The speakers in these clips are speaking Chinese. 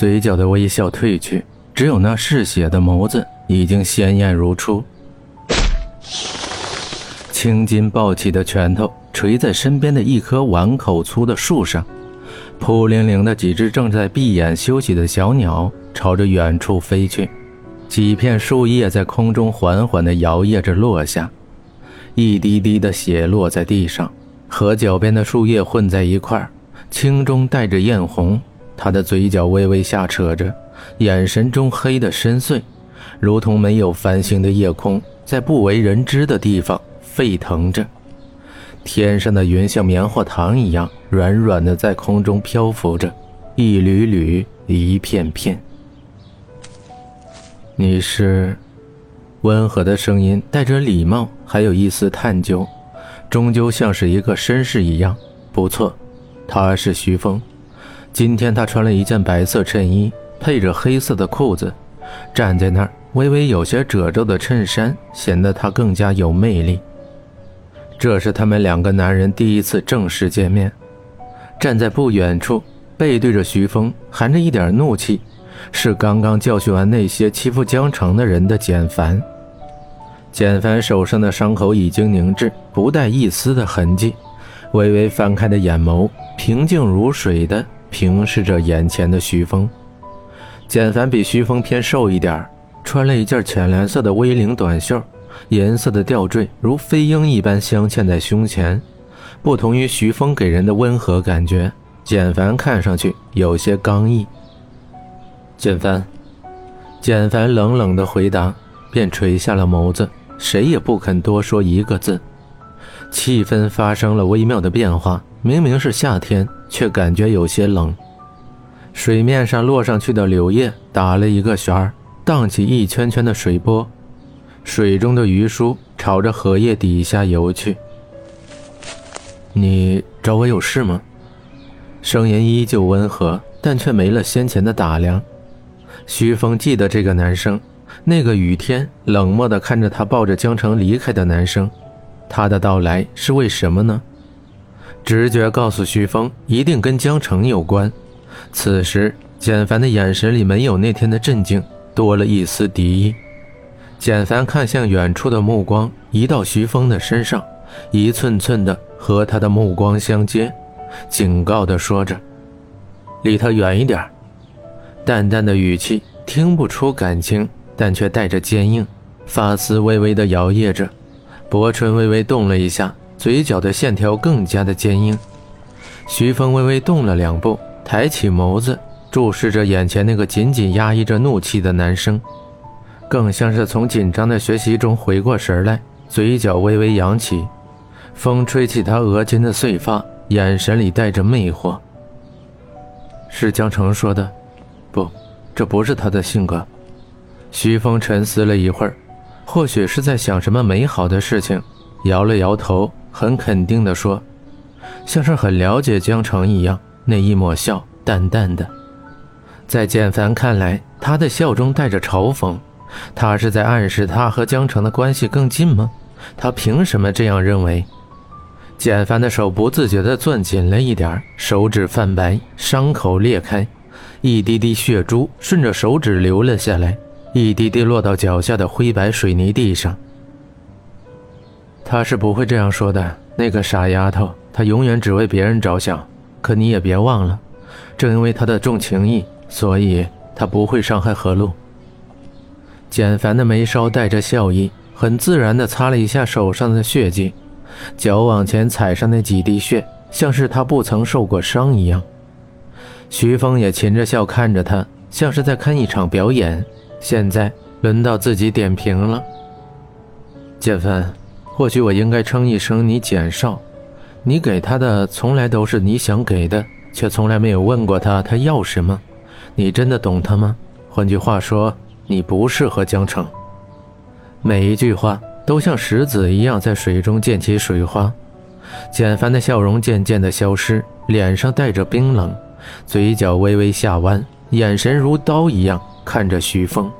嘴角的微笑褪去，只有那嗜血的眸子已经鲜艳如初。青筋暴起的拳头捶在身边的一棵碗口粗的树上，扑灵灵的几只正在闭眼休息的小鸟朝着远处飞去，几片树叶在空中缓缓地摇曳着落下，一滴滴的血落在地上，和脚边的树叶混在一块儿，青中带着艳红。他的嘴角微微下扯着，眼神中黑的深邃，如同没有繁星的夜空，在不为人知的地方。沸腾着，天上的云像棉花糖一样软软的在空中漂浮着，一缕缕，一片片。你是？温和的声音带着礼貌，还有一丝探究，终究像是一个绅士一样。不错，他是徐峰。今天他穿了一件白色衬衣，配着黑色的裤子，站在那儿，微微有些褶皱的衬衫显得他更加有魅力。这是他们两个男人第一次正式见面，站在不远处，背对着徐峰，含着一点怒气，是刚刚教训完那些欺负江城的人的简凡。简凡手上的伤口已经凝滞，不带一丝的痕迹，微微翻开的眼眸平静如水的平视着眼前的徐峰。简凡比徐峰偏瘦一点，穿了一件浅蓝色的 V 领短袖。颜色的吊坠如飞鹰一般镶嵌在胸前，不同于徐峰给人的温和感觉，简凡看上去有些刚毅。简凡，简凡冷冷的回答，便垂下了眸子，谁也不肯多说一个字。气氛发生了微妙的变化，明明是夏天，却感觉有些冷。水面上落上去的柳叶打了一个旋儿，荡起一圈圈的水波。水中的鱼叔朝着荷叶底下游去。你找我有事吗？声音依旧温和，但却没了先前的打量。徐峰记得这个男生，那个雨天冷漠地看着他抱着江城离开的男生。他的到来是为什么呢？直觉告诉徐峰，一定跟江城有关。此时，简凡的眼神里没有那天的镇静，多了一丝敌意。简凡看向远处的目光移到徐峰的身上，一寸寸的和他的目光相接，警告的说着：“离他远一点。”淡淡的语气听不出感情，但却带着坚硬。发丝微微的摇曳着，薄唇微微动了一下，嘴角的线条更加的坚硬。徐峰微微动了两步，抬起眸子注视着眼前那个紧紧压抑着怒气的男生。更像是从紧张的学习中回过神来，嘴角微微扬起，风吹起他额间的碎发，眼神里带着魅惑。是江城说的，不，这不是他的性格。徐峰沉思了一会儿，或许是在想什么美好的事情，摇了摇头，很肯定地说，像是很了解江城一样，那一抹笑淡淡的，在简凡看来，他的笑中带着嘲讽。他是在暗示他和江城的关系更近吗？他凭什么这样认为？简凡的手不自觉地攥紧了一点，手指泛白，伤口裂开，一滴滴血珠顺着手指流了下来，一滴滴落到脚下的灰白水泥地上。他是不会这样说的，那个傻丫头，她永远只为别人着想。可你也别忘了，正因为她的重情义，所以她不会伤害何璐。简凡的眉梢带着笑意，很自然地擦了一下手上的血迹，脚往前踩上那几滴血，像是他不曾受过伤一样。徐峰也噙着笑看着他，像是在看一场表演。现在轮到自己点评了。简凡，或许我应该称一声你简少。你给他的从来都是你想给的，却从来没有问过他他要什么。你真的懂他吗？换句话说。你不适合江城。每一句话都像石子一样在水中溅起水花。简凡的笑容渐渐的消失，脸上带着冰冷，嘴角微微下弯，眼神如刀一样看着徐峰。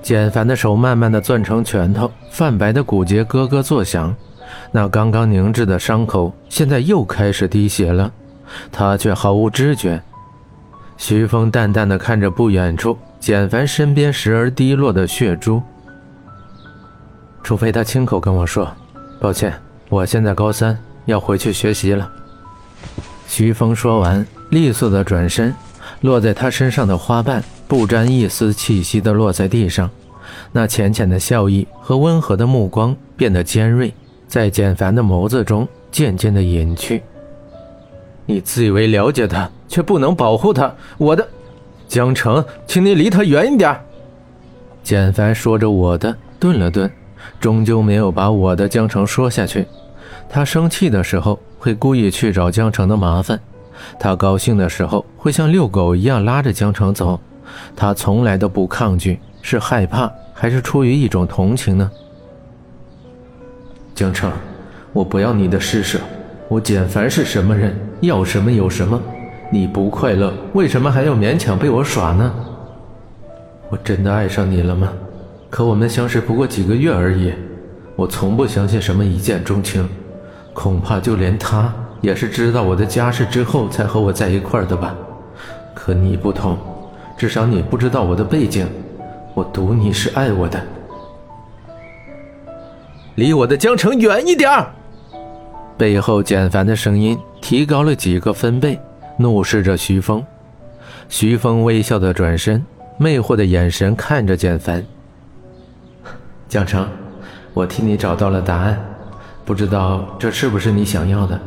简凡的手慢慢的攥成拳头，泛白的骨节咯咯作响，那刚刚凝滞的伤口现在又开始滴血了，他却毫无知觉。徐峰淡淡的看着不远处简凡身边时而滴落的血珠。除非他亲口跟我说：“抱歉，我现在高三，要回去学习了。”徐峰说完，利索的转身，落在他身上的花瓣不沾一丝气息的落在地上，那浅浅的笑意和温和的目光变得尖锐，在简凡的眸子中渐渐的隐去。你自以为了解他，却不能保护他。我的江城，请你离他远一点。简凡说着我的，顿了顿，终究没有把我的江城说下去。他生气的时候会故意去找江城的麻烦，他高兴的时候会像遛狗一样拉着江城走。他从来都不抗拒，是害怕还是出于一种同情呢？江城，我不要你的施舍。我简凡是什么人，要什么有什么。你不快乐，为什么还要勉强被我耍呢？我真的爱上你了吗？可我们相识不过几个月而已。我从不相信什么一见钟情，恐怕就连他也是知道我的家世之后才和我在一块儿的吧。可你不同，至少你不知道我的背景。我赌你是爱我的。离我的江城远一点儿。背后简凡的声音提高了几个分贝，怒视着徐峰。徐峰微笑的转身，魅惑的眼神看着简凡。江城，我替你找到了答案，不知道这是不是你想要的？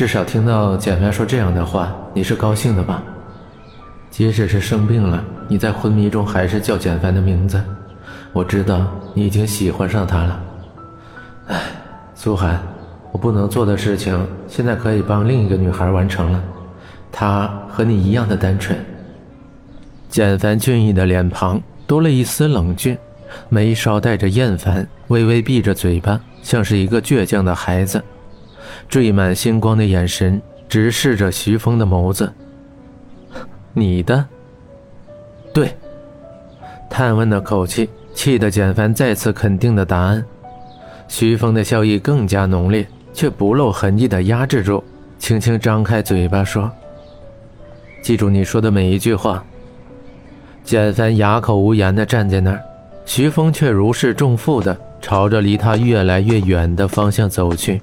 至少听到简凡说这样的话，你是高兴的吧？即使是生病了，你在昏迷中还是叫简凡的名字。我知道你已经喜欢上他了。唉，苏寒。我不能做的事情，现在可以帮另一个女孩完成了。她和你一样的单纯。简凡俊逸的脸庞多了一丝冷峻，眉梢带着厌烦，微微闭着嘴巴，像是一个倔强的孩子。缀满星光的眼神直视着徐峰的眸子。你的？对。探问的口气，气得简凡再次肯定的答案。徐峰的笑意更加浓烈。却不露痕迹的压制住，轻轻张开嘴巴说：“记住你说的每一句话。”简凡哑口无言的站在那儿，徐峰却如释重负的朝着离他越来越远的方向走去。